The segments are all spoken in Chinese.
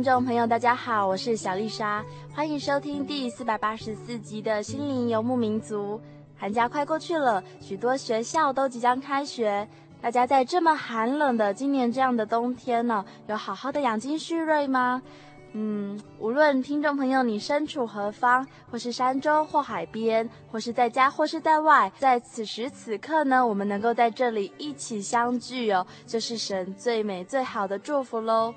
听众朋友，大家好，我是小丽莎，欢迎收听第四百八十四集的《心灵游牧民族》。寒假快过去了，许多学校都即将开学，大家在这么寒冷的今年这样的冬天呢，有好好的养精蓄锐吗？嗯，无论听众朋友你身处何方，或是山中或海边，或是在家或是在外，在此时此刻呢，我们能够在这里一起相聚哦，就是神最美最好的祝福喽。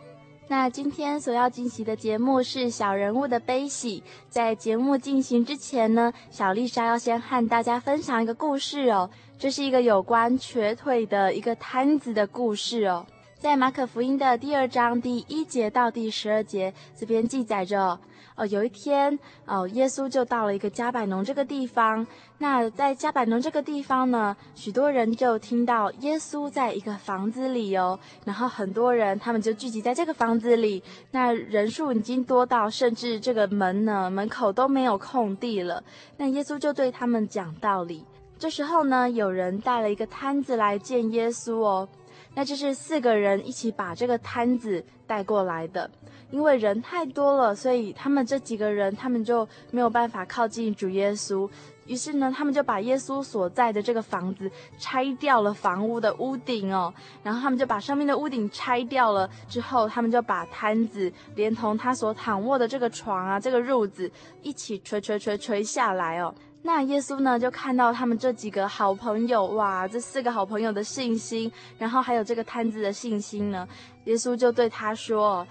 那今天所要进行的节目是小人物的悲喜。在节目进行之前呢，小丽莎要先和大家分享一个故事哦。这是一个有关瘸腿的一个瘫子的故事哦。在马可福音的第二章第一节到第十二节，这边记载着。哦有一天，哦，耶稣就到了一个加百农这个地方。那在加百农这个地方呢，许多人就听到耶稣在一个房子里哦，然后很多人他们就聚集在这个房子里，那人数已经多到甚至这个门呢，门口都没有空地了。那耶稣就对他们讲道理。这时候呢，有人带了一个摊子来见耶稣哦。那就是四个人一起把这个摊子带过来的，因为人太多了，所以他们这几个人他们就没有办法靠近主耶稣。于是呢，他们就把耶稣所在的这个房子拆掉了房屋的屋顶哦，然后他们就把上面的屋顶拆掉了之后，他们就把摊子连同他所躺卧的这个床啊、这个褥子一起垂垂垂垂下来哦。那耶稣呢，就看到他们这几个好朋友，哇，这四个好朋友的信心，然后还有这个摊子的信心呢，耶稣就对他说：“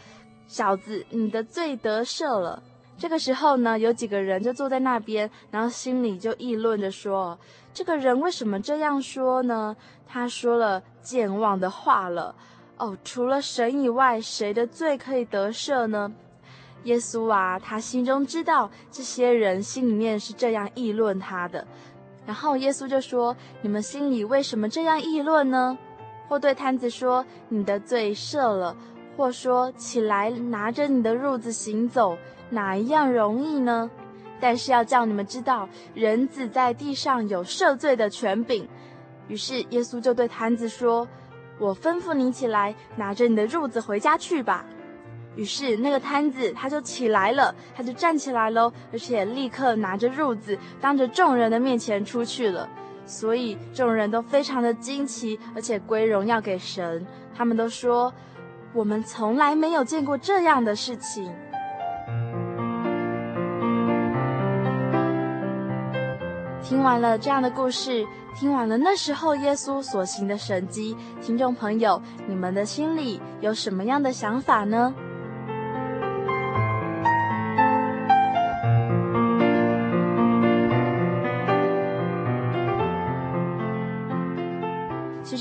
小子，你的罪得赦了。”这个时候呢，有几个人就坐在那边，然后心里就议论着说：“这个人为什么这样说呢？他说了健忘的话了。哦，除了神以外，谁的罪可以得赦呢？”耶稣啊，他心中知道这些人心里面是这样议论他的，然后耶稣就说：“你们心里为什么这样议论呢？”或对瘫子说：“你的罪赦了。”或说：“起来，拿着你的褥子行走，哪一样容易呢？”但是要叫你们知道，人子在地上有赦罪的权柄。于是耶稣就对瘫子说：“我吩咐你起来，拿着你的褥子回家去吧。”于是那个瘫子他就起来了，他就站起来喽，而且立刻拿着褥子，当着众人的面前出去了。所以众人都非常的惊奇，而且归荣耀给神。他们都说：“我们从来没有见过这样的事情。”听完了这样的故事，听完了那时候耶稣所行的神迹，听众朋友，你们的心里有什么样的想法呢？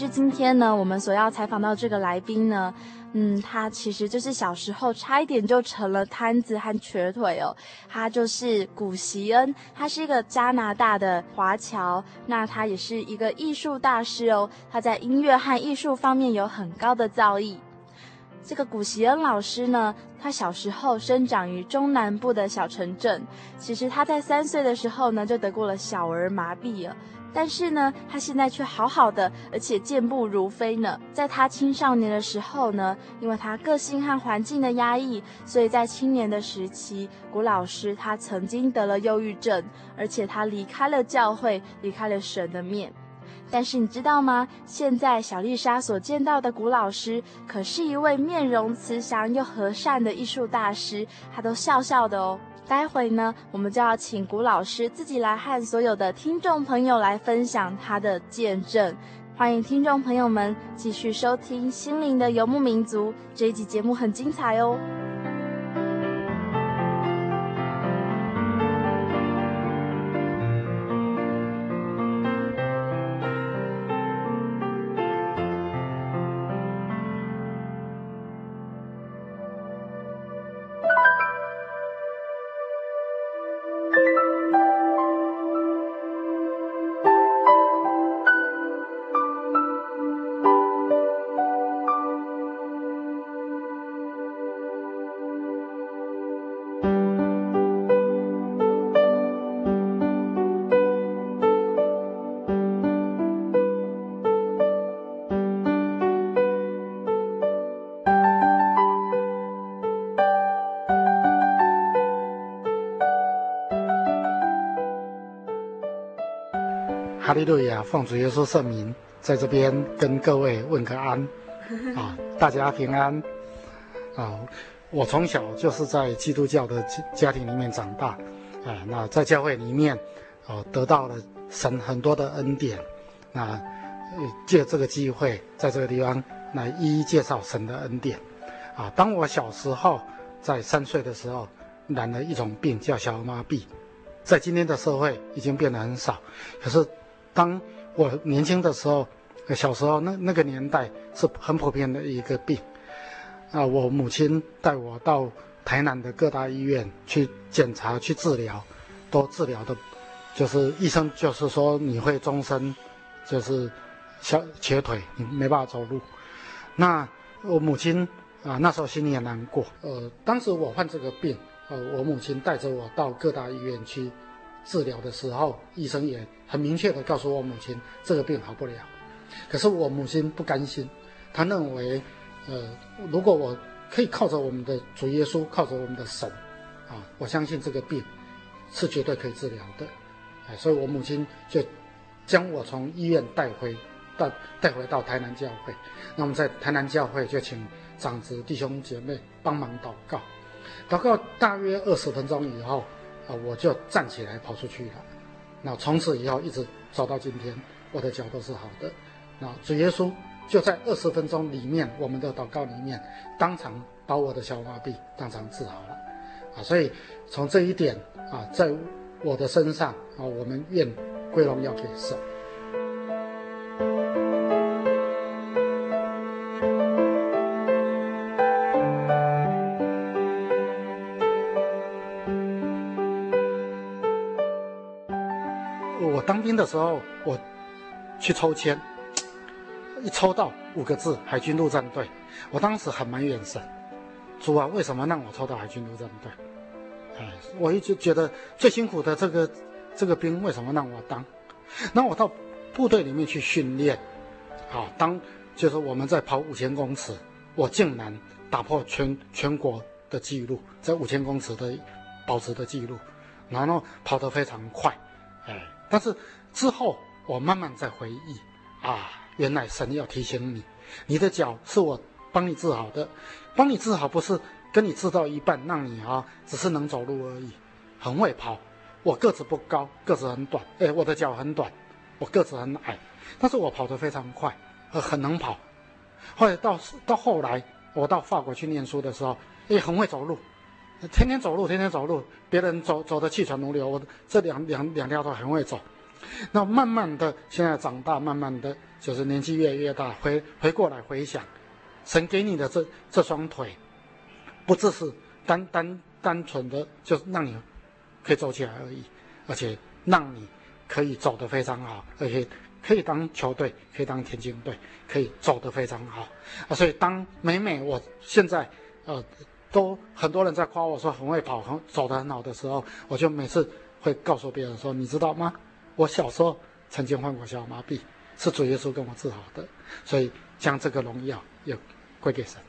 是今天呢，我们所要采访到这个来宾呢，嗯，他其实就是小时候差一点就成了瘫子和瘸腿哦。他就是古席恩，他是一个加拿大的华侨，那他也是一个艺术大师哦。他在音乐和艺术方面有很高的造诣。这个古席恩老师呢，他小时候生长于中南部的小城镇。其实他在三岁的时候呢，就得过了小儿麻痹了。但是呢，他现在却好好的，而且健步如飞呢。在他青少年的时候呢，因为他个性和环境的压抑，所以在青年的时期，古老师他曾经得了忧郁症，而且他离开了教会，离开了神的面。但是你知道吗？现在小丽莎所见到的古老师，可是一位面容慈祥又和善的艺术大师，他都笑笑的哦。待会呢，我们就要请谷老师自己来和所有的听众朋友来分享他的见证。欢迎听众朋友们继续收听《心灵的游牧民族》这一集节目，很精彩哦。利路亚，奉主耶稣圣名，在这边跟各位问个安，啊，大家平安，啊，我从小就是在基督教的家庭里面长大，啊，那在教会里面，啊，得到了神很多的恩典，那借这个机会，在这个地方来一一介绍神的恩典，啊，当我小时候在三岁的时候，染了一种病叫小儿麻痹，在今天的社会已经变得很少，可是。当我年轻的时候，小时候那那个年代是很普遍的一个病，啊，我母亲带我到台南的各大医院去检查去治疗，都治疗的，就是医生就是说你会终身，就是小瘸腿，你没办法走路。那我母亲啊那时候心里也难过，呃，当时我患这个病，呃，我母亲带着我到各大医院去。治疗的时候，医生也很明确地告诉我母亲，这个病好不了。可是我母亲不甘心，她认为，呃，如果我可以靠着我们的主耶稣，靠着我们的神，啊，我相信这个病是绝对可以治疗的。哎，所以我母亲就将我从医院带回到带回到台南教会。那我们在台南教会就请长子弟兄姐妹帮忙祷告，祷告大约二十分钟以后。啊，我就站起来跑出去了。那从此以后一直走到今天，我的脚都是好的。那主耶稣就在二十分钟里面，我们的祷告里面，当场把我的小麻痹当场治好了。啊，所以从这一点啊，在我的身上啊，我们愿归荣耀给神。的时候，我去抽签，一抽到五个字“海军陆战队”，我当时很埋怨神，主啊，为什么让我抽到海军陆战队？哎，我一直觉得最辛苦的这个这个兵，为什么让我当？那我到部队里面去训练，啊，当就是我们在跑五千公尺，我竟然打破全全国的记录，在五千公尺的保持的记录，然后跑得非常快，哎，但是。之后，我慢慢在回忆，啊，原来神要提醒你，你的脚是我帮你治好的，帮你治好不是跟你治到一半，让你啊只是能走路而已，很会跑。我个子不高，个子很短，哎，我的脚很短，我个子很矮，但是我跑得非常快，呃，很能跑。后来到到后来，我到法国去念书的时候，也很会走路，天天走路，天天走路，别人走走得气喘如牛，我这两两两条腿很会走。那慢慢的，现在长大，慢慢的就是年纪越来越大，回回过来回想，神给你的这这双腿，不只是单单单纯的，就是让你可以走起来而已，而且让你可以走得非常好，而且可以当球队，可以当田径队，可以走得非常好啊。所以当每每我现在呃都很多人在夸我说很会跑，很走得很好的时候，我就每次会告诉别人说，你知道吗？我小时候曾经患过小儿麻痹，是主耶稣跟我治好的，所以将这个荣耀也归给神。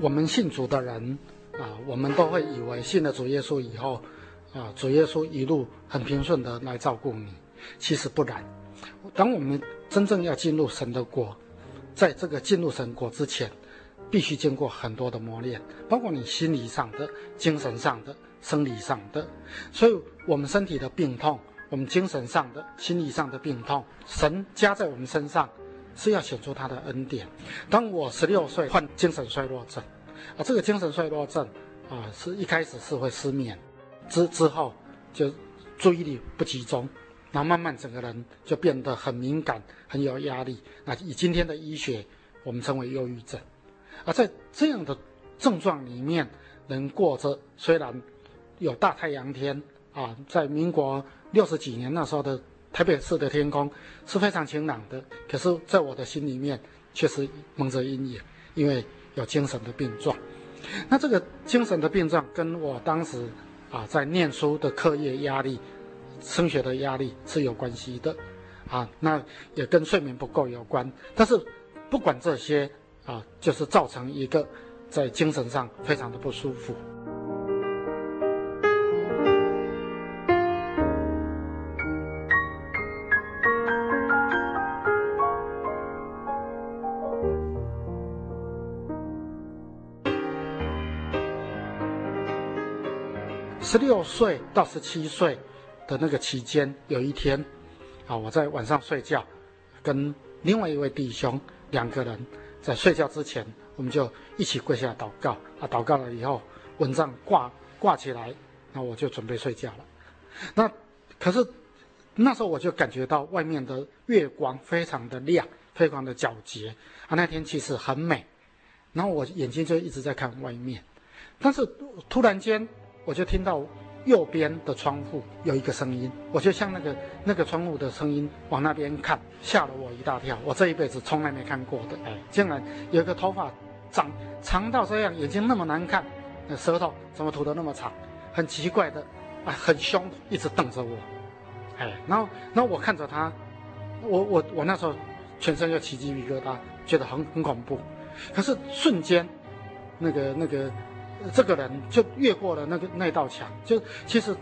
我们信主的人啊，我们都会以为信了主耶稣以后，啊，主耶稣一路很平顺的来照顾你。其实不然，当我们真正要进入神的国，在这个进入神国之前，必须经过很多的磨练，包括你心理上的、精神上的、生理上的。所以，我们身体的病痛，我们精神上的、心理上的病痛，神加在我们身上。是要显出他的恩典。当我十六岁患精神衰弱症，啊，这个精神衰弱症啊，是一开始是会失眠，之之后就注意力不集中，然后慢慢整个人就变得很敏感，很有压力。那以今天的医学，我们称为忧郁症。而在这样的症状里面，能过着虽然有大太阳天啊，在民国六十几年那时候的。台北市的天空是非常晴朗的，可是在我的心里面却是蒙着阴影，因为有精神的病状。那这个精神的病状跟我当时啊在念书的课业压力、升学的压力是有关系的，啊，那也跟睡眠不够有关。但是不管这些啊，就是造成一个在精神上非常的不舒服。十六岁到十七岁的那个期间，有一天，啊，我在晚上睡觉，跟另外一位弟兄两个人在睡觉之前，我们就一起跪下来祷告。啊，祷告了以后，蚊帐挂挂起来，那我就准备睡觉了。那可是那时候我就感觉到外面的月光非常的亮，非常的皎洁。啊，那天其实很美。然后我眼睛就一直在看外面，但是突然间。我就听到右边的窗户有一个声音，我就向那个那个窗户的声音往那边看，吓了我一大跳。我这一辈子从来没看过的，哎，竟然有一个头发长长到这样，眼睛那么难看，那舌头怎么吐得那么长，很奇怪的，啊，很凶，一直瞪着我，哎，然后然后我看着他，我我我那时候全身就起鸡皮疙瘩，觉得很很恐怖，可是瞬间，那个那个。这个人就越过了那个那道墙，就其实，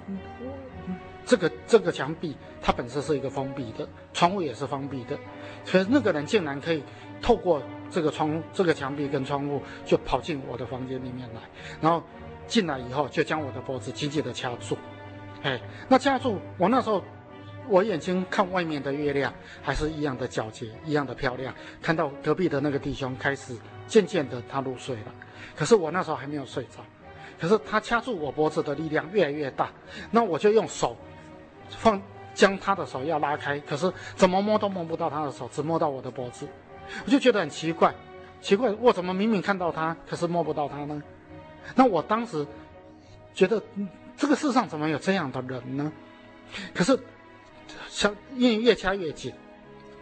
这个这个墙壁它本身是一个封闭的，窗户也是封闭的，所以那个人竟然可以透过这个窗这个墙壁跟窗户就跑进我的房间里面来，然后进来以后就将我的脖子紧紧的掐住，哎，那掐住我那时候，我眼睛看外面的月亮还是一样的皎洁，一样的漂亮，看到隔壁的那个弟兄开始渐渐的他入睡了。可是我那时候还没有睡着，可是他掐住我脖子的力量越来越大，那我就用手放将他的手要拉开，可是怎么摸都摸不到他的手，只摸到我的脖子，我就觉得很奇怪，奇怪，我怎么明明看到他，可是摸不到他呢？那我当时觉得这个世上怎么有这样的人呢？可是想因为越掐越紧，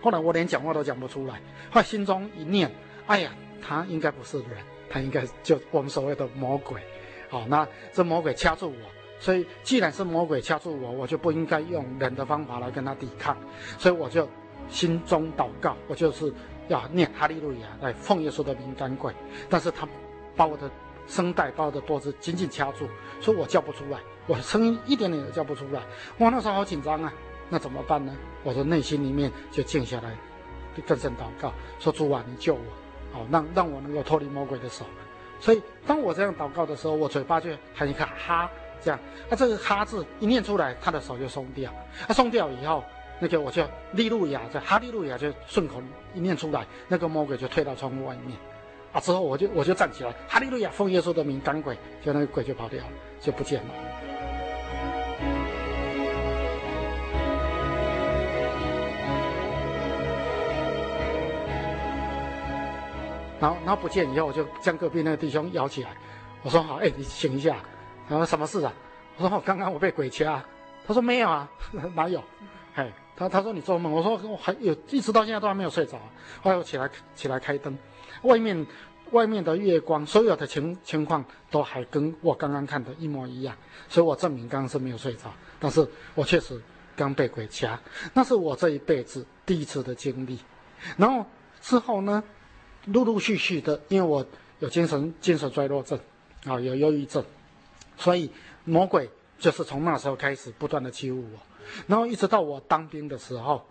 后来我连讲话都讲不出来，后来心中一念，哎呀，他应该不是人。他应该就我们所谓的魔鬼，好，那这魔鬼掐住我，所以既然是魔鬼掐住我，我就不应该用人的方法来跟他抵抗，所以我就心中祷告，我就是要念哈利路亚来奉耶稣的名赶鬼，但是他把我的声带、把我的脖子紧紧掐住，所以我叫不出来，我声音一点点都叫不出来，哇，那时候好紧张啊，那怎么办呢？我的内心里面就静下来，就更深祷告，说主啊，你救我。好，让让我能够脱离魔鬼的手，所以当我这样祷告的时候，我嘴巴就喊一个哈，这样，那这个哈字一念出来，他的手就松掉，他松掉以后，那个我就利路亚，这哈利路亚就顺口一念出来，那个魔鬼就退到窗户外面，啊，之后我就我就站起来，哈利路亚，奉耶稣的名赶鬼，就那个鬼就跑掉了，就不见了。然后然后不见以后，我就将隔壁那个弟兄摇起来，我说好，哎，你醒一下，然后什么事啊？我说我刚刚我被鬼掐，他说没有啊，哪有？哎，他他说你做梦，我说我还有，一直到现在都还没有睡着。后来我起来起来开灯，外面外面的月光，所有的情情况都还跟我刚刚看的一模一样，所以我证明刚刚是没有睡着，但是我确实刚被鬼掐，那是我这一辈子第一次的经历。然后之后呢，陆陆续续的，因为我有精神精神衰弱症，啊，有忧郁症，所以魔鬼就是从那时候开始不断的欺负我，然后一直到我当兵的时候，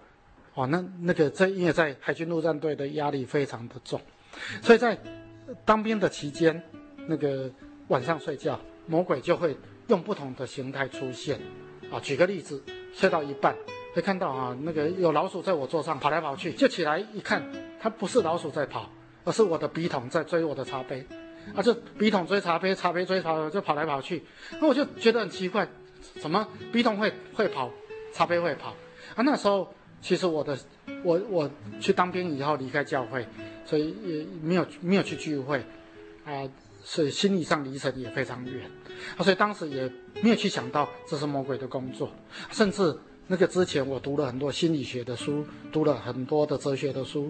哦，那那个在因为在海军陆战队的压力非常的重，所以在当兵的期间，那个晚上睡觉，魔鬼就会用不同的形态出现，啊，举个例子，睡到一半。会看到啊，那个有老鼠在我桌上跑来跑去，就起来一看，它不是老鼠在跑，而是我的笔筒在追我的茶杯，啊，就笔筒追茶杯，茶杯追茶，就跑来跑去，那我就觉得很奇怪，怎么笔筒会会跑，茶杯会跑？啊，那时候其实我的我我去当兵以后离开教会，所以也没有没有去聚会，啊，所以心理上离神也非常远，啊，所以当时也没有去想到这是魔鬼的工作，甚至。那个之前我读了很多心理学的书，读了很多的哲学的书，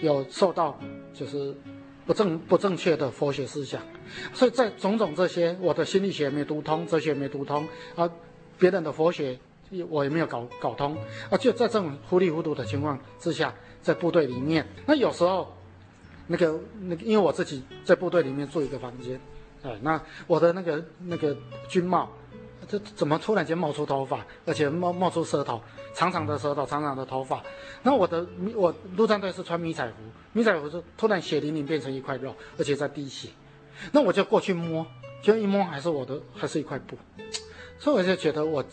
有受到就是不正不正确的佛学思想，所以在种种这些，我的心理学没读通，哲学没读通，啊，别人的佛学我也没有搞搞通，啊，就在这种糊里糊涂的情况之下，在部队里面，那有时候那个那个，因为我自己在部队里面住一个房间，哎，那我的那个那个军帽。这怎么突然间冒出头发，而且冒冒出舌头，长长的舌头，长长的头发。那我的我陆战队是穿迷彩服，迷彩服是突然血淋淋变成一块肉，而且在滴血。那我就过去摸，就一摸还是我的，还是一块布。所以我就觉得我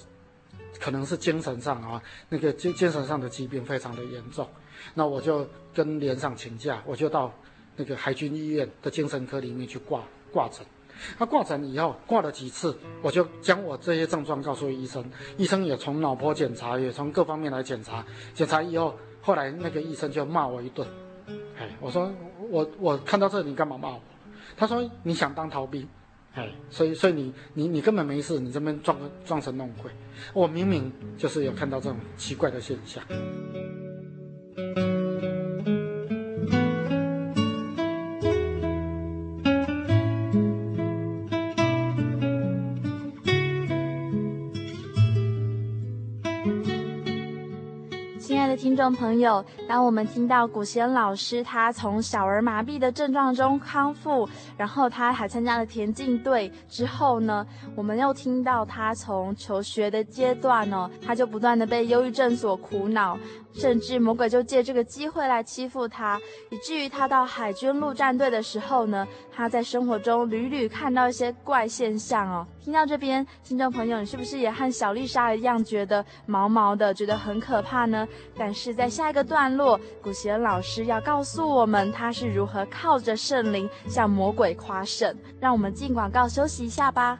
可能是精神上啊，那个精精神上的疾病非常的严重。那我就跟连长请假，我就到那个海军医院的精神科里面去挂挂诊。他挂诊以后，挂了几次，我就将我这些症状告诉医生，医生也从脑波检查，也从各方面来检查。检查以后，后来那个医生就骂我一顿。哎，我说我我看到这，你干嘛骂我？他说你想当逃兵，哎，所以所以你你你根本没事，你这边装装神弄鬼。我明明就是有看到这种奇怪的现象。听众朋友，当我们听到古贤老师他从小儿麻痹的症状中康复，然后他还参加了田径队之后呢，我们又听到他从求学的阶段呢，他就不断的被忧郁症所苦恼。甚至魔鬼就借这个机会来欺负他，以至于他到海军陆战队的时候呢，他在生活中屡屡看到一些怪现象哦。听到这边，听众朋友，你是不是也和小丽莎一样觉得毛毛的，觉得很可怕呢？但是在下一个段落，古贤老师要告诉我们他是如何靠着圣灵向魔鬼夸胜。让我们进广告休息一下吧。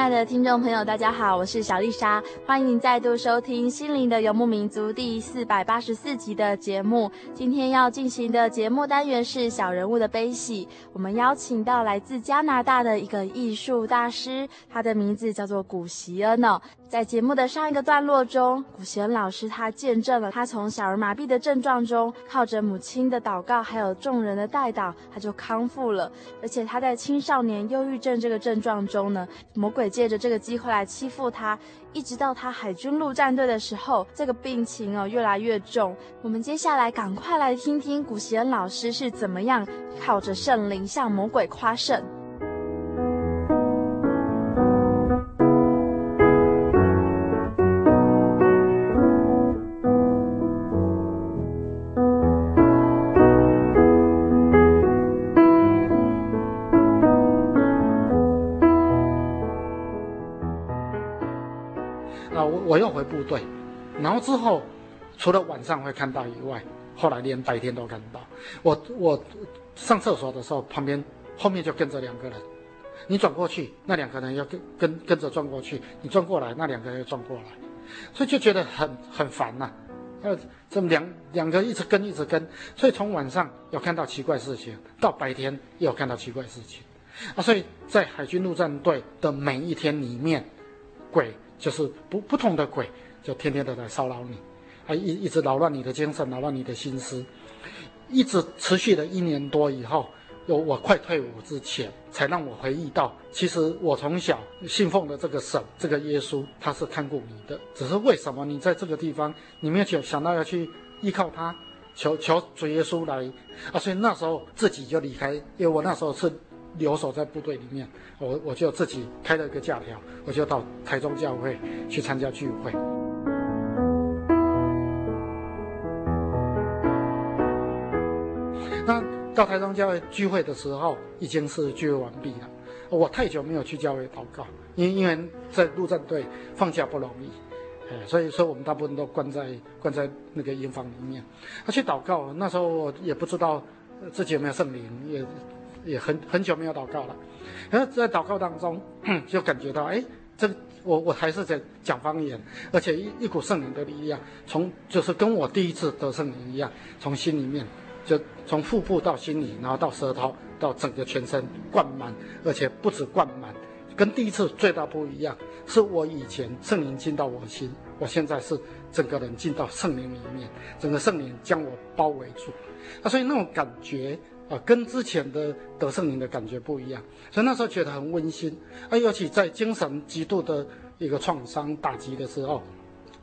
亲爱的听众朋友，大家好，我是小丽莎，欢迎您再度收听《心灵的游牧民族》第四百八十四集的节目。今天要进行的节目单元是小人物的悲喜。我们邀请到来自加拿大的一个艺术大师，他的名字叫做古席恩哦。在节目的上一个段落中，古贤老师他见证了他从小儿麻痹的症状中，靠着母亲的祷告，还有众人的代祷，他就康复了。而且他在青少年忧郁症这个症状中呢，魔鬼借着这个机会来欺负他，一直到他海军陆战队的时候，这个病情哦越来越重。我们接下来赶快来听听古贤老师是怎么样靠着圣灵向魔鬼夸胜。我又回部队，然后之后，除了晚上会看到以外，后来连白天都看到。我我上厕所的时候，旁边后面就跟着两个人，你转过去，那两个人要跟跟跟着转过去，你转过来，那两个人要转过来，所以就觉得很很烦呐、啊。呃，这么两两个一直跟一直跟，所以从晚上有看到奇怪事情，到白天也有看到奇怪事情，啊，所以在海军陆战队的每一天里面，鬼。就是不不同的鬼，就天天都在骚扰你，啊，一一直扰乱你的精神，扰乱你的心思，一直持续了一年多以后，有我快退伍之前，才让我回忆到，其实我从小信奉的这个神，这个耶稣，他是看顾你的，只是为什么你在这个地方，你没有想想到要去依靠他，求求主耶稣来，啊，所以那时候自己就离开，因为我那时候是。留守在部队里面，我我就自己开了一个假条，我就到台中教会去参加聚会。那到台中教会聚会的时候，已经是聚会完毕了。我太久没有去教会祷告，因因为在陆战队放假不容易，哎，所以说我们大部分都关在关在那个营房里面。他去祷告，那时候我也不知道自己有没有圣灵，也。也很很久没有祷告了，然后在祷告当中 就感觉到，哎，这我我还是在讲方言，而且一一股圣灵的力量，从就是跟我第一次得圣灵一样，从心里面就从腹部到心里，然后到舌头，到整个全身灌满，而且不止灌满，跟第一次最大不一样，是我以前圣灵进到我心，我现在是整个人进到圣灵里面，整个圣灵将我包围住，啊，所以那种感觉。啊，跟之前的得圣灵的感觉不一样，所以那时候觉得很温馨。啊，尤其在精神极度的一个创伤打击的时候，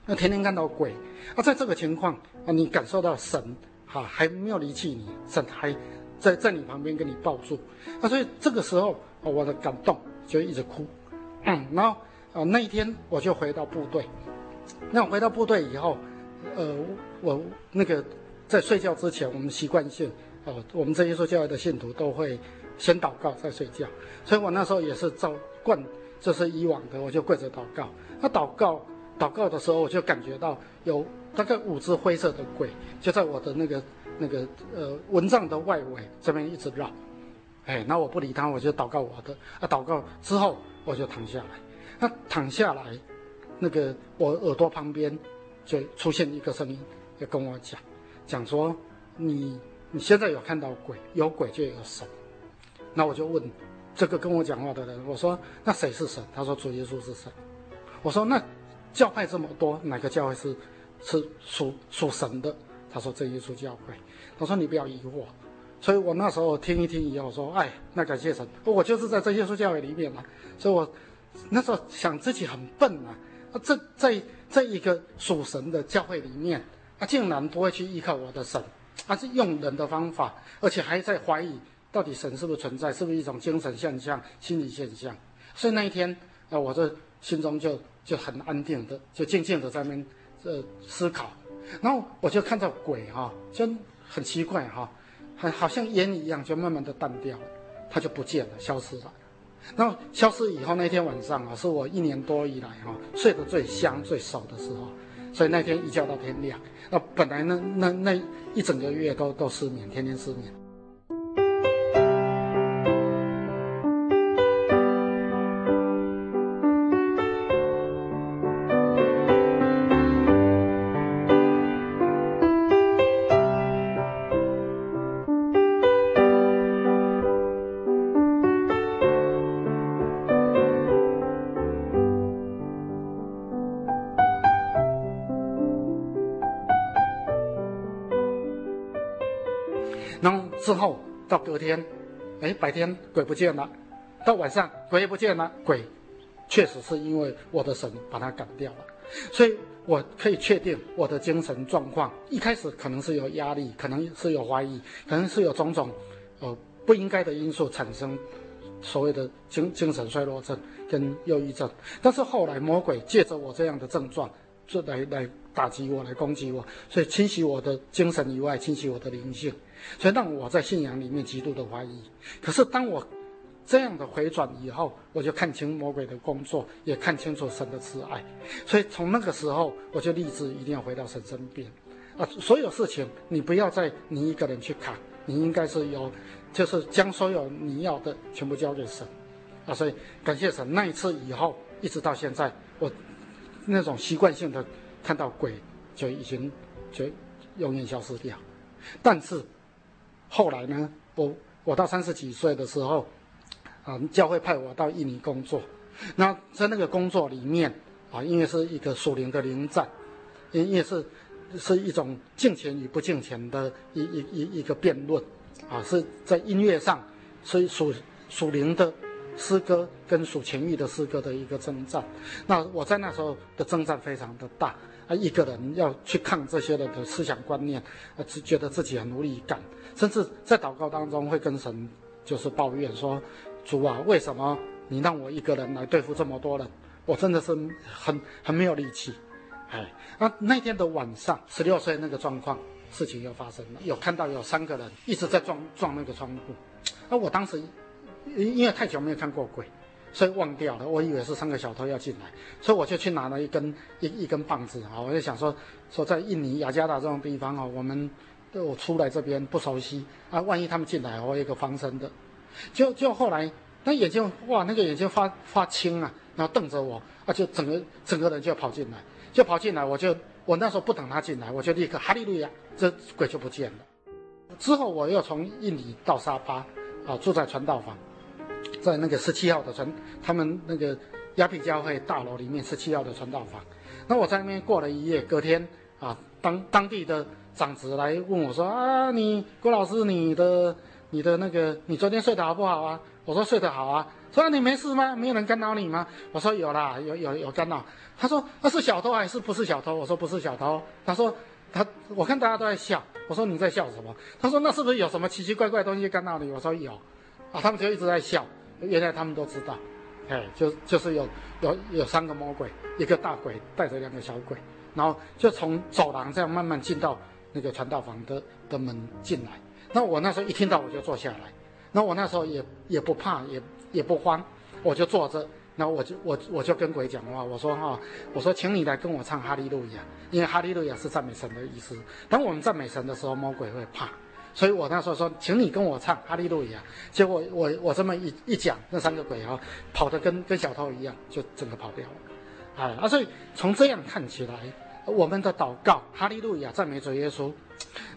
那天天看到鬼，啊，在这个情况啊，你感受到神哈、还没有离弃你，神还在在你旁边给你抱住，啊，所以这个时候啊，我的感动就一直哭，嗯，然后啊那一天我就回到部队，那我回到部队以后，呃，我那个在睡觉之前，我们习惯性。哦，我们这耶稣教会的信徒都会先祷告再睡觉，所以我那时候也是照惯，就是以往的，我就跪着祷告。那祷告祷告的时候，我就感觉到有大概五只灰色的鬼就在我的那个那个呃蚊帐的外围这边一直绕。哎，那我不理他，我就祷告我的。啊，祷告之后我就躺下来。那躺下来，那个我耳朵旁边就出现一个声音，就跟我讲，讲说你你现在有看到鬼，有鬼就有神。那我就问这个跟我讲话的人，我说那谁是神？他说主耶稣是神。我说那教派这么多，哪个教会是是属属神的？他说这耶稣教会。他说你不要疑惑。所以我那时候听一听以后说，哎，那感谢神，我就是在这耶稣教会里面嘛。所以我那时候想自己很笨啊，啊，这在这一个属神的教会里面，啊，竟然不会去依靠我的神，而是用人的方法，而且还在怀疑到底神是不是存在，是不是一种精神现象、心理现象。所以那一天啊，我这心中就就很安定的，就静静的在那边呃思考，然后我就看到鬼哈、啊，就很奇怪哈、啊。好像烟一样，就慢慢的淡掉了，它就不见了，消失了。然后消失以后，那天晚上啊，是我一年多以来哈、啊、睡得最香最熟的时候，所以那天一觉到天亮。那本来那那那一整个月都都失眠，天天失眠。白天鬼不见了，到晚上鬼也不见了。鬼确实是因为我的神把他赶掉了，所以我可以确定我的精神状况一开始可能是有压力，可能是有怀疑，可能是有种种呃不应该的因素产生所谓的精精神衰弱症跟忧郁症。但是后来魔鬼借着我这样的症状，就来来打击我，来攻击我，所以侵袭我的精神以外，侵袭我的灵性。所以让我在信仰里面极度的怀疑。可是当我这样的回转以后，我就看清魔鬼的工作，也看清楚神的慈爱。所以从那个时候，我就立志一定要回到神身边。啊，所有事情你不要再你一个人去扛，你应该是有，就是将所有你要的全部交给神。啊，所以感谢神，那一次以后，一直到现在，我那种习惯性的看到鬼就已经就永远消失掉。但是。后来呢，我我到三十几岁的时候，啊，教会派我到印尼工作。那在那个工作里面，啊，因为是一个属灵的灵战，因为是是一种敬虔与不敬虔的一一一一个辩论，啊，是在音乐上，是属属灵的诗歌跟属情欲的诗歌的一个征战。那我在那时候的征战非常的大。啊，一个人要去抗这些人的思想观念，啊，只觉得自己很无力感，甚至在祷告当中会跟神就是抱怨说：“主啊，为什么你让我一个人来对付这么多人？我真的是很很没有力气。”哎，那，那天的晚上，十六岁那个状况，事情又发生了，有看到有三个人一直在撞撞那个窗户，啊，我当时因为太久没有看过鬼。所以忘掉了，我以为是三个小偷要进来，所以我就去拿了一根一一根棒子啊，我就想说说在印尼雅加达这种地方啊，我们我出来这边不熟悉啊，万一他们进来，我有一个防身的。就就后来那眼睛哇，那个眼睛发发青啊，然后瞪着我啊，就整个整个人就跑进来，就跑进来，我就我那时候不等他进来，我就立刻哈利路亚，这鬼就不见了。之后我又从印尼到沙巴啊，住在传道房。在那个十七号的传，他们那个亚庇教会大楼里面十七号的传道房，那我在那边过了一夜，隔天啊，当当地的长子来问我说啊，你郭老师，你的你的那个，你昨天睡得好不好啊？我说睡得好啊。说，你没事吗？没有人干扰你吗？我说有啦，有有有干扰。他说那是小偷还是不是小偷？我说不是小偷。他说他我看大家都在笑。我说你在笑什么？他说那是不是有什么奇奇怪怪的东西干扰你？我说有。啊，他们就一直在笑。原来他们都知道，哎，就就是有有有三个魔鬼，一个大鬼带着两个小鬼，然后就从走廊这样慢慢进到那个传道房的的门进来。那我那时候一听到我就坐下来，那我那时候也也不怕也也不慌，我就坐着，然后我就我我就跟鬼讲话，我说哈，我说请你来跟我唱哈利路亚，因为哈利路亚是赞美神的意思。当我们赞美神的时候，魔鬼会怕。所以我那时候说，请你跟我唱哈利路亚。结果我我这么一一讲，那三个鬼啊，跑得跟跟小偷一样，就整个跑掉了。哎啊，所以从这样看起来，我们的祷告哈利路亚赞美主耶稣，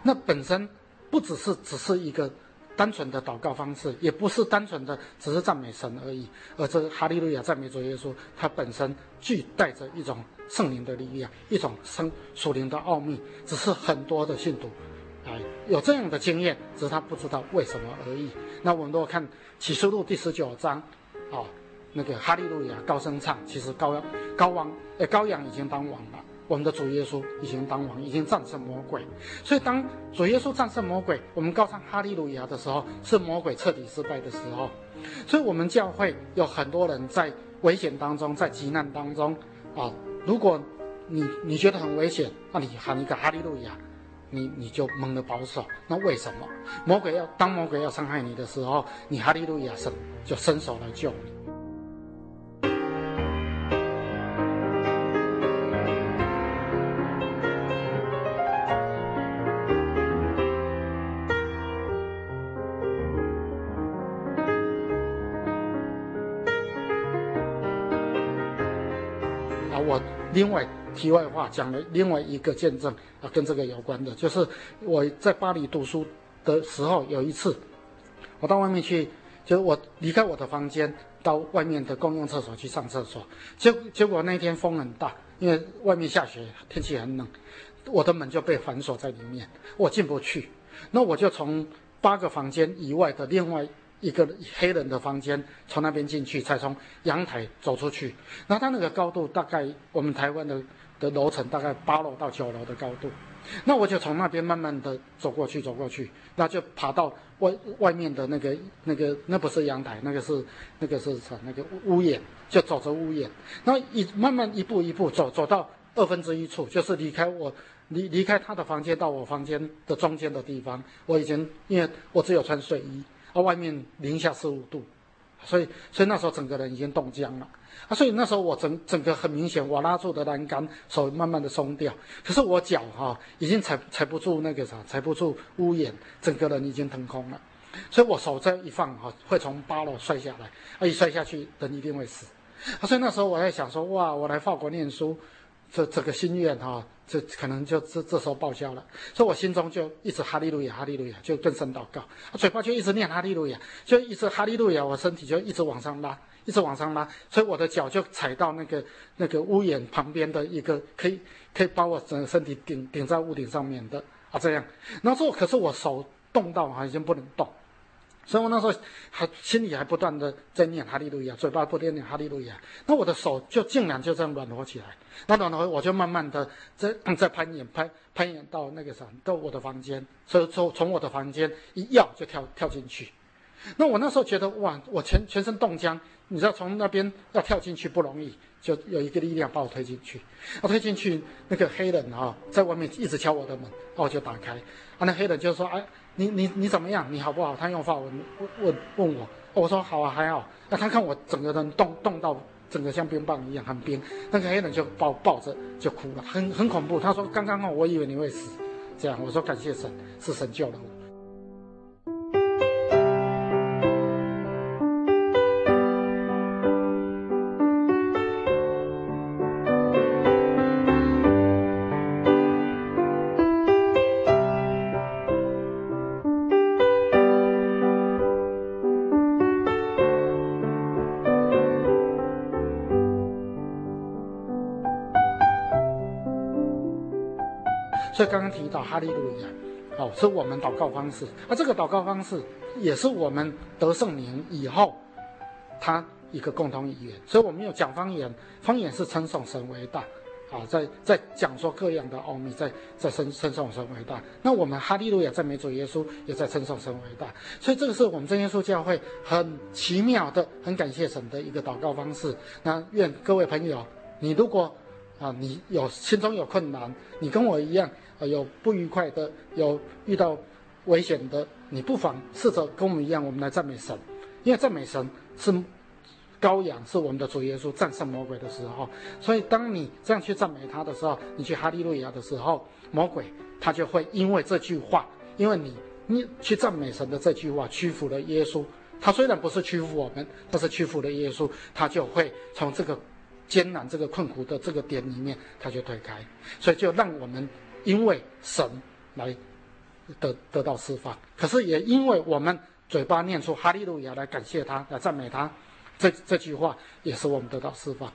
那本身不只是只是一个单纯的祷告方式，也不是单纯的只是赞美神而已，而这哈利路亚赞美主耶稣，它本身具带着一种圣灵的力量，一种圣属灵的奥秘，只是很多的信徒。有这样的经验，只是他不知道为什么而已。那我们如果看启示录第十九章，啊、那个哈利路亚高声唱，其实羔羊羔王，呃，羔羊已经当王了，我们的主耶稣已经当王，已经战胜魔鬼。所以当主耶稣战胜魔鬼，我们高唱哈利路亚的时候，是魔鬼彻底失败的时候。所以，我们教会有很多人在危险当中，在急难当中，啊、如果你你觉得很危险，那你喊一个哈利路亚。你你就蒙了保守，那为什么魔鬼要当魔鬼要伤害你的时候，你哈利路亚神就伸手来救你？啊，我另外。题外话讲了另外一个见证啊，跟这个有关的，就是我在巴黎读书的时候，有一次我到外面去，就是我离开我的房间，到外面的公用厕所去上厕所，结结果那天风很大，因为外面下雪，天气很冷，我的门就被反锁在里面，我进不去，那我就从八个房间以外的另外。一个黑人的房间，从那边进去，才从阳台走出去。那他那个高度大概我们台湾的的楼层大概八楼到九楼的高度。那我就从那边慢慢的走过去，走过去，那就爬到外外面的那个那个那不是阳台，那个是那个是什？那个屋檐，就走着屋檐。那一慢慢一步一步走，走到二分之一处，就是离开我离离开他的房间到我房间的中间的地方。我已经因为我只有穿睡衣。啊，外面零下十五度，所以所以那时候整个人已经冻僵了啊！所以那时候我整整个很明显，我拉住的栏杆手慢慢的松掉，可是我脚哈、已经踩踩不住那个啥，踩不住屋檐，整个人已经腾空了，所以我手这一放哈、会从八楼摔下来，啊一摔下去人一定会死啊！所以那时候我在想说，哇，我来法国念书。这这个心愿哈，这可能就这这时候报销了，所以我心中就一直哈利路亚，哈利路亚，就更深祷告，嘴巴就一直念哈利路亚，就一直哈利路亚，我身体就一直往上拉，一直往上拉，所以我的脚就踩到那个那个屋檐旁边的一个可以可以把我整个身体顶顶在屋顶上面的啊这样，然后之后可是我手冻到哈已经不能动。所以我那时候还心里还不断的在念哈利路亚，嘴巴不断念哈利路亚，那我的手就竟然就这样软和起来，那软和我就慢慢的在 在攀岩攀攀岩到那个啥到我的房间，所以从从我的房间一跃就跳跳进去，那我那时候觉得哇，我全全身冻僵，你知道从那边要跳进去不容易，就有一个力量把我推进去，我推进去那个黑人啊在外面一直敲我的门，然后我就打开，啊那黑人就说哎。你你你怎么样？你好不好？他用法文问问问我，我说好啊，还好。那他看我整个人冻冻到整个像冰棒一样，很冰。那个黑人就抱抱着就哭了，很很恐怖。他说刚刚哦，我以为你会死，这样。我说感谢神，是神救了我。所以刚刚提到哈利路亚，哦，是我们祷告方式。而这个祷告方式也是我们得圣灵以后，他一个共同语言。所以我们有讲方言，方言是称颂神为大，啊，在在讲说各样的奥秘，在在称称颂神为大。那我们哈利路亚赞美主耶稣，也在称颂神为大。所以这个是我们真耶稣教会很奇妙的、很感谢神的一个祷告方式。那愿各位朋友，你如果啊，你有心中有困难，你跟我一样。有不愉快的，有遇到危险的，你不妨试着跟我们一样，我们来赞美神，因为赞美神是羔羊，是我们的主耶稣战胜魔鬼的时候。所以当你这样去赞美他的时候，你去哈利路亚的时候，魔鬼他就会因为这句话，因为你你去赞美神的这句话屈服了耶稣。他虽然不是屈服我们，但是屈服了耶稣，他就会从这个艰难、这个困苦的这个点里面，他就退开。所以就让我们因为神来得得到释放。可是也因为我们嘴巴念出哈利路亚来感谢他，来赞美他，这这句话也是我们得到释放。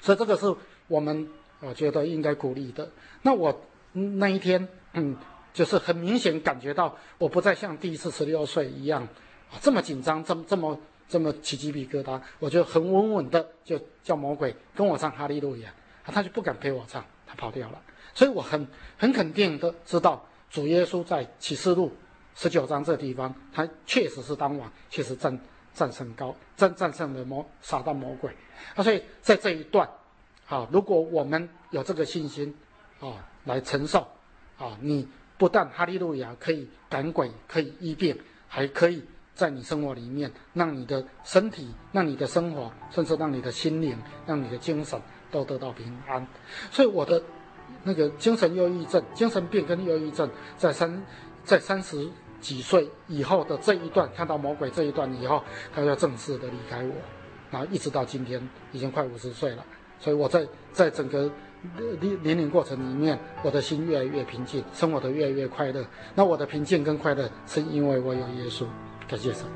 所以这个是我们我觉得应该鼓励的。那我那一天，嗯，就是很明显感觉到我不再像第一次十六岁一样啊。这么紧张，这么这么这么起鸡皮疙瘩，我就很稳稳的就叫魔鬼跟我唱哈利路亚，他就不敢陪我唱，他跑掉了。所以我很很肯定的知道，主耶稣在启示录十九章这地方，他确实是当晚确实战战胜高战战胜了魔撒旦魔鬼。啊，所以在这一段，啊，如果我们有这个信心，啊，来承受，啊，你不但哈利路亚可以赶鬼，可以医病，还可以。在你生活里面，让你的身体、让你的生活，甚至让你的心灵、让你的精神都得到平安。所以我的那个精神忧郁症、精神病跟忧郁症，在三在三十几岁以后的这一段，看到魔鬼这一段以后，他要正式的离开我，然后一直到今天，已经快五十岁了。所以我在在整个年年龄过程里面，我的心越来越平静，生活得越来越快乐。那我的平静跟快乐，是因为我有耶稣。感谢神。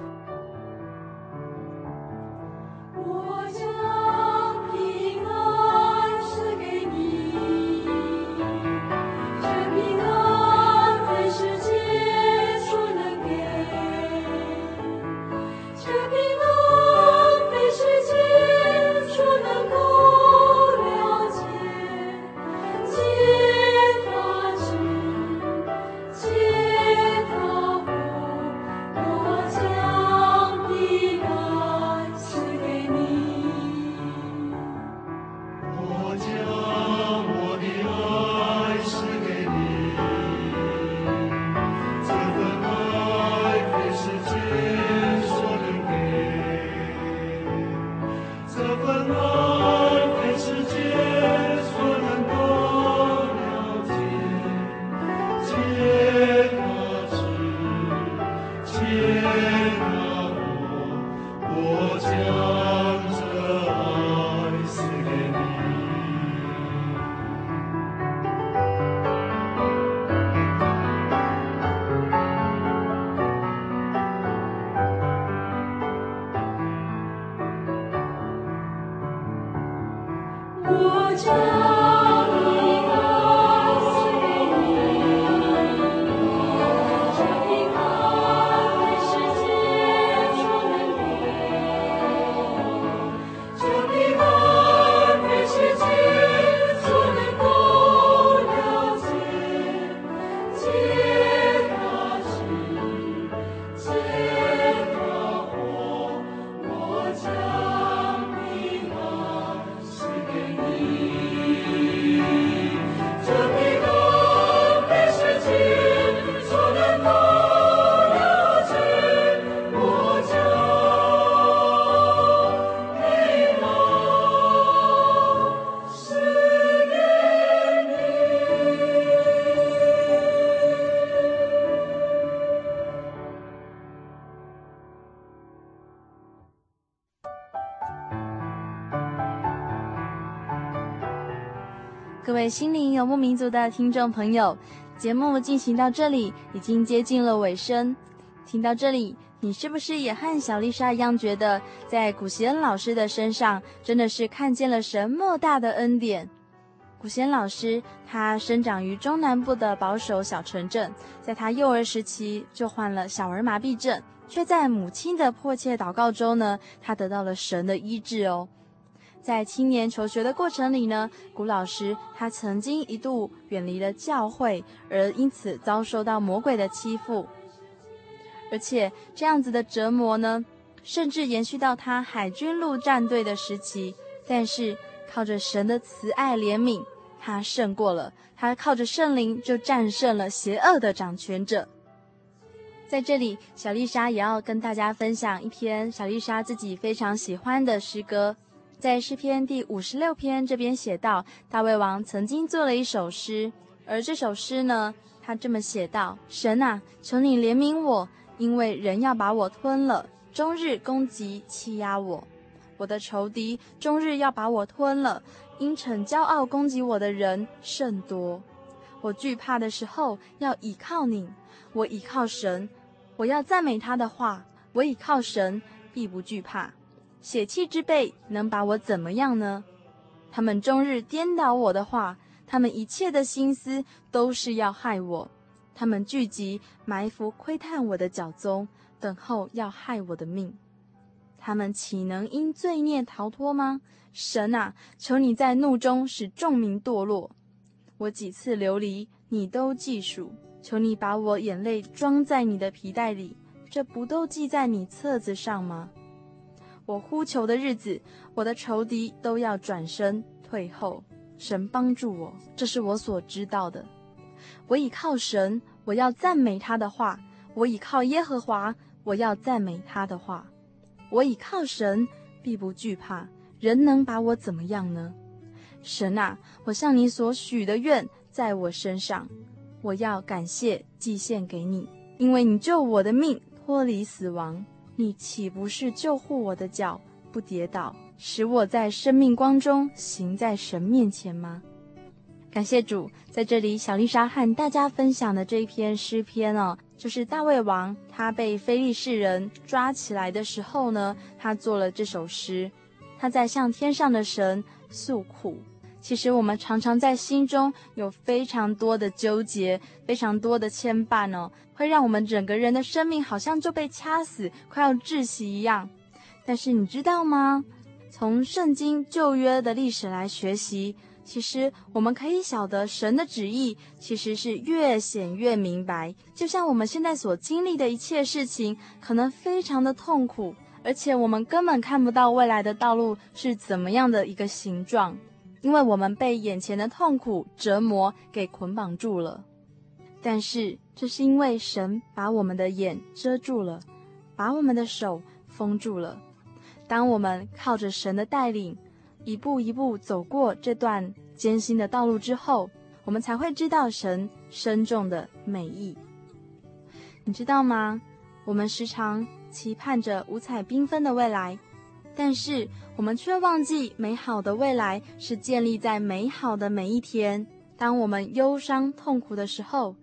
各位心灵游牧民族的听众朋友，节目进行到这里，已经接近了尾声。听到这里，你是不是也和小丽莎一样，觉得在古贤老师的身上，真的是看见了神莫大的恩典？古贤老师，他生长于中南部的保守小城镇，在他幼儿时期就患了小儿麻痹症，却在母亲的迫切祷告中呢，他得到了神的医治哦。在青年求学的过程里呢，古老师他曾经一度远离了教会，而因此遭受到魔鬼的欺负，而且这样子的折磨呢，甚至延续到他海军陆战队的时期。但是靠着神的慈爱怜悯，他胜过了，他靠着圣灵就战胜了邪恶的掌权者。在这里，小丽莎也要跟大家分享一篇小丽莎自己非常喜欢的诗歌。在诗篇第五十六篇这边写道，大卫王曾经做了一首诗，而这首诗呢，他这么写道：“神啊，求你怜悯我，因为人要把我吞了，终日攻击欺压我。我的仇敌终日要把我吞了，因逞骄傲攻击我的人甚多。我惧怕的时候要倚靠你，我倚靠神，我要赞美他的话。我倚靠神，必不惧怕。血气之辈能把我怎么样呢？他们终日颠倒我的话。”他们一切的心思都是要害我，他们聚集埋伏窥探我的脚踪，等候要害我的命。他们岂能因罪孽逃脱吗？神啊，求你在怒中使众民堕落。我几次流离，你都记数。求你把我眼泪装在你的皮袋里，这不都记在你册子上吗？我呼求的日子，我的仇敌都要转身退后。神帮助我，这是我所知道的。我倚靠神，我要赞美他的话。我倚靠耶和华，我要赞美他的话。我倚靠神，必不惧怕。人能把我怎么样呢？神啊，我向你所许的愿在我身上，我要感谢祭献给你，因为你救我的命脱离死亡。你岂不是救护我的脚不跌倒？使我在生命光中行在神面前吗？感谢主，在这里，小丽莎和大家分享的这一篇诗篇哦，就是大卫王他被非利士人抓起来的时候呢，他做了这首诗，他在向天上的神诉苦。其实我们常常在心中有非常多的纠结，非常多的牵绊哦，会让我们整个人的生命好像就被掐死，快要窒息一样。但是你知道吗？从圣经旧约的历史来学习，其实我们可以晓得神的旨意其实是越显越明白。就像我们现在所经历的一切事情，可能非常的痛苦，而且我们根本看不到未来的道路是怎么样的一个形状，因为我们被眼前的痛苦折磨给捆绑住了。但是这是因为神把我们的眼遮住了，把我们的手封住了。当我们靠着神的带领，一步一步走过这段艰辛的道路之后，我们才会知道神深重的美意。你知道吗？我们时常期盼着五彩缤纷的未来，但是我们却忘记美好的未来是建立在美好的每一天。当我们忧伤痛苦的时候，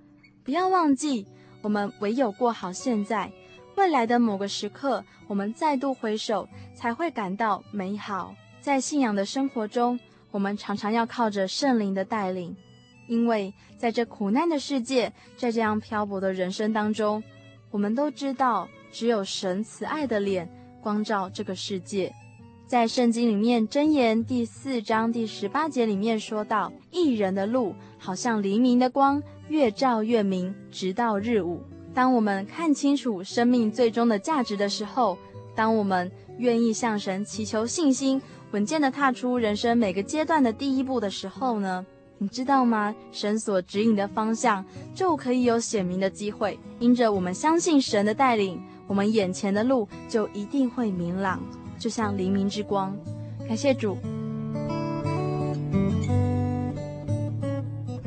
不要忘记，我们唯有过好现在。未来的某个时刻，我们再度回首，才会感到美好。在信仰的生活中，我们常常要靠着圣灵的带领，因为在这苦难的世界，在这样漂泊的人生当中，我们都知道，只有神慈爱的脸光照这个世界。在圣经里面，箴言第四章第十八节里面说到：“一人的路好像黎明的光，越照越明，直到日午。”当我们看清楚生命最终的价值的时候，当我们愿意向神祈求信心，稳健地踏出人生每个阶段的第一步的时候呢，你知道吗？神所指引的方向就可以有显明的机会。因着我们相信神的带领，我们眼前的路就一定会明朗，就像黎明之光。感谢主。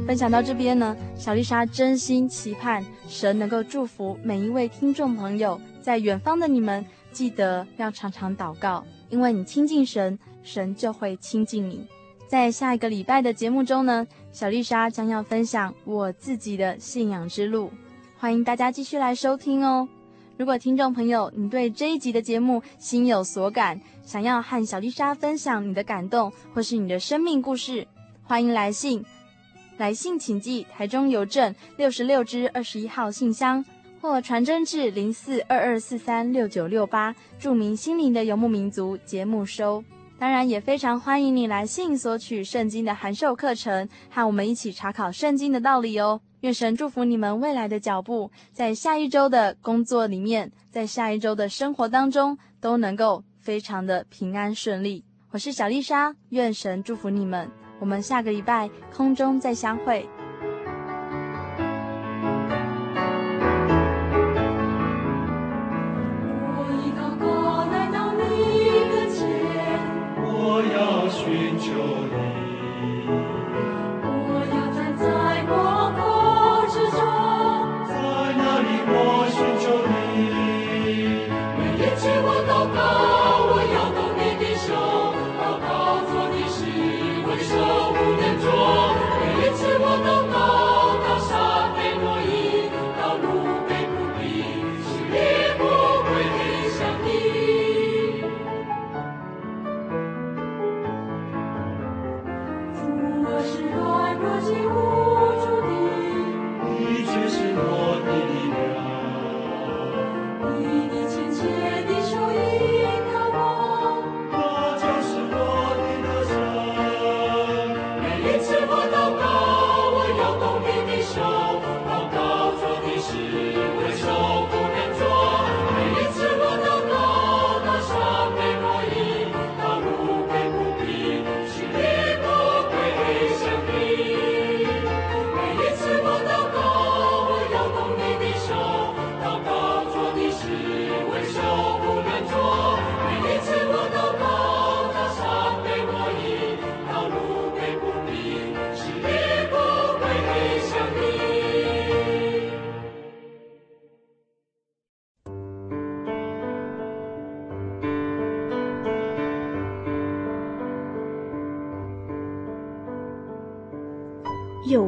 分享到这边呢，小丽莎真心期盼神能够祝福每一位听众朋友，在远方的你们，记得要常常祷告，因为你亲近神，神就会亲近你。在下一个礼拜的节目中呢，小丽莎将要分享我自己的信仰之路，欢迎大家继续来收听哦。如果听众朋友你对这一集的节目心有所感，想要和小丽莎分享你的感动或是你的生命故事，欢迎来信。来信请寄台中邮政六十六支二十一号信箱，或传真至零四二二四三六九六八，著名心灵的游牧民族节目收。当然，也非常欢迎你来信索取圣经的函授课程，和我们一起查考圣经的道理哦。愿神祝福你们未来的脚步，在下一周的工作里面，在下一周的生活当中，都能够非常的平安顺利。我是小丽莎，愿神祝福你们。我们下个礼拜空中再相会。要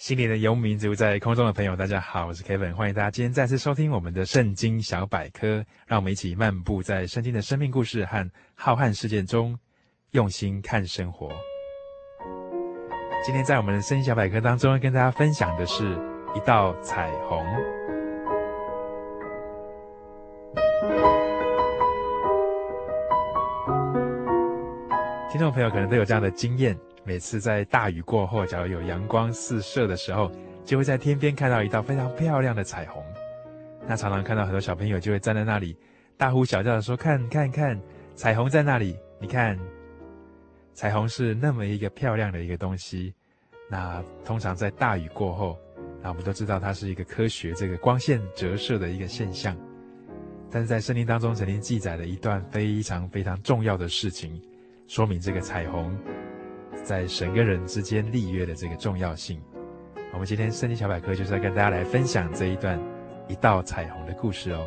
心灵的游民族，在空中的朋友，大家好，我是 Kevin，欢迎大家今天再次收听我们的圣经小百科，让我们一起漫步在圣经的生命故事和浩瀚事件中，用心看生活。今天在我们的圣经小百科当中，跟大家分享的是一道彩虹。听众朋友可能都有这样的经验。每次在大雨过后，假如有阳光四射的时候，就会在天边看到一道非常漂亮的彩虹。那常常看到很多小朋友就会站在那里，大呼小叫的说：“看，看，看，彩虹在那里！你看，彩虹是那么一个漂亮的一个东西。”那通常在大雨过后，那我们都知道它是一个科学这个光线折射的一个现象。但是在圣经当中曾经记载了一段非常非常重要的事情，说明这个彩虹。在神跟人之间立约的这个重要性，我们今天圣经小百科就是要跟大家来分享这一段一道彩虹的故事哦。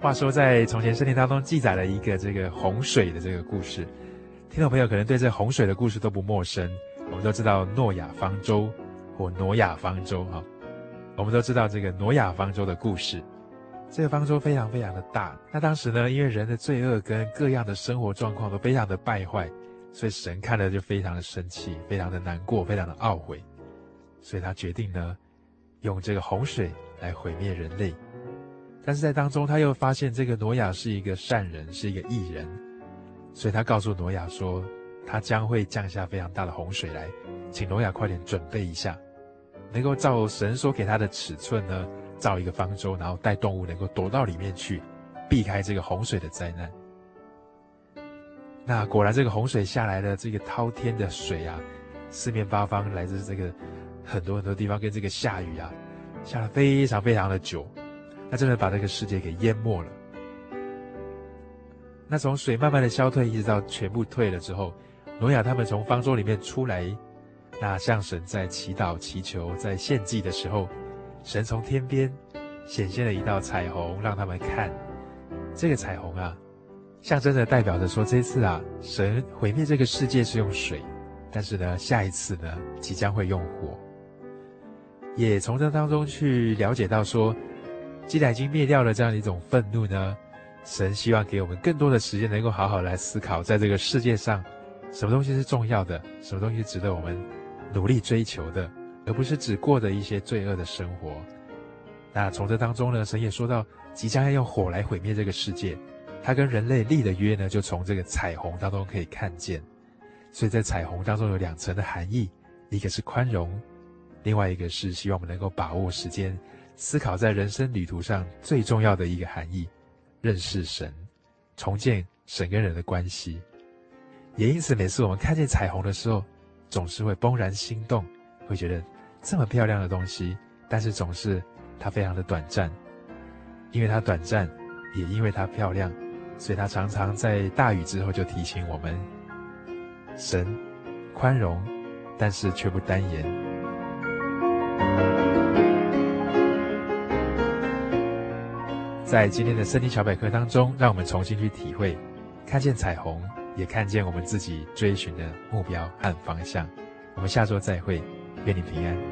话说，在从前圣经当中记载了一个这个洪水的这个故事，听众朋友可能对这洪水的故事都不陌生。我们都知道诺亚方舟或挪亚方舟哈，我们都知道这个挪亚方舟的故事。这个方舟非常非常的大，那当时呢，因为人的罪恶跟各样的生活状况都非常的败坏，所以神看了就非常的生气，非常的难过，非常的懊悔，所以他决定呢，用这个洪水来毁灭人类。但是在当中他又发现这个挪亚是一个善人，是一个义人，所以他告诉挪亚说，他将会降下非常大的洪水来，请挪亚快点准备一下，能够照神所给他的尺寸呢，造一个方舟，然后带动物能够躲到里面去，避开这个洪水的灾难。那果然，这个洪水下来了，这个滔天的水啊，四面八方来自这个很多很多地方，跟这个下雨啊，下了非常非常的久，那真的把这个世界给淹没了。那从水慢慢的消退，一直到全部退了之后，挪亚他们从方舟里面出来，那向神在祈祷祈求，在献祭的时候，神从天边显现了一道彩虹，让他们看这个彩虹啊。象征着代表着说，这次啊，神毁灭这个世界是用水，但是呢，下一次呢，即将会用火。也从这当中去了解到说，既然已经灭掉了这样的一种愤怒呢，神希望给我们更多的时间，能够好好来思考，在这个世界上，什么东西是重要的，什么东西值得我们努力追求的，而不是只过的一些罪恶的生活。那从这当中呢，神也说到，即将要用火来毁灭这个世界。他跟人类立的约呢，就从这个彩虹当中可以看见。所以在彩虹当中有两层的含义，一个是宽容，另外一个是希望我们能够把握时间，思考在人生旅途上最重要的一个含义：认识神，重建神跟人的关系。也因此，每次我们看见彩虹的时候，总是会怦然心动，会觉得这么漂亮的东西，但是总是它非常的短暂，因为它短暂，也因为它漂亮。所以它常常在大雨之后就提醒我们：神宽容，但是却不单言。在今天的圣经小百科当中，让我们重新去体会，看见彩虹，也看见我们自己追寻的目标和方向。我们下周再会，愿你平安。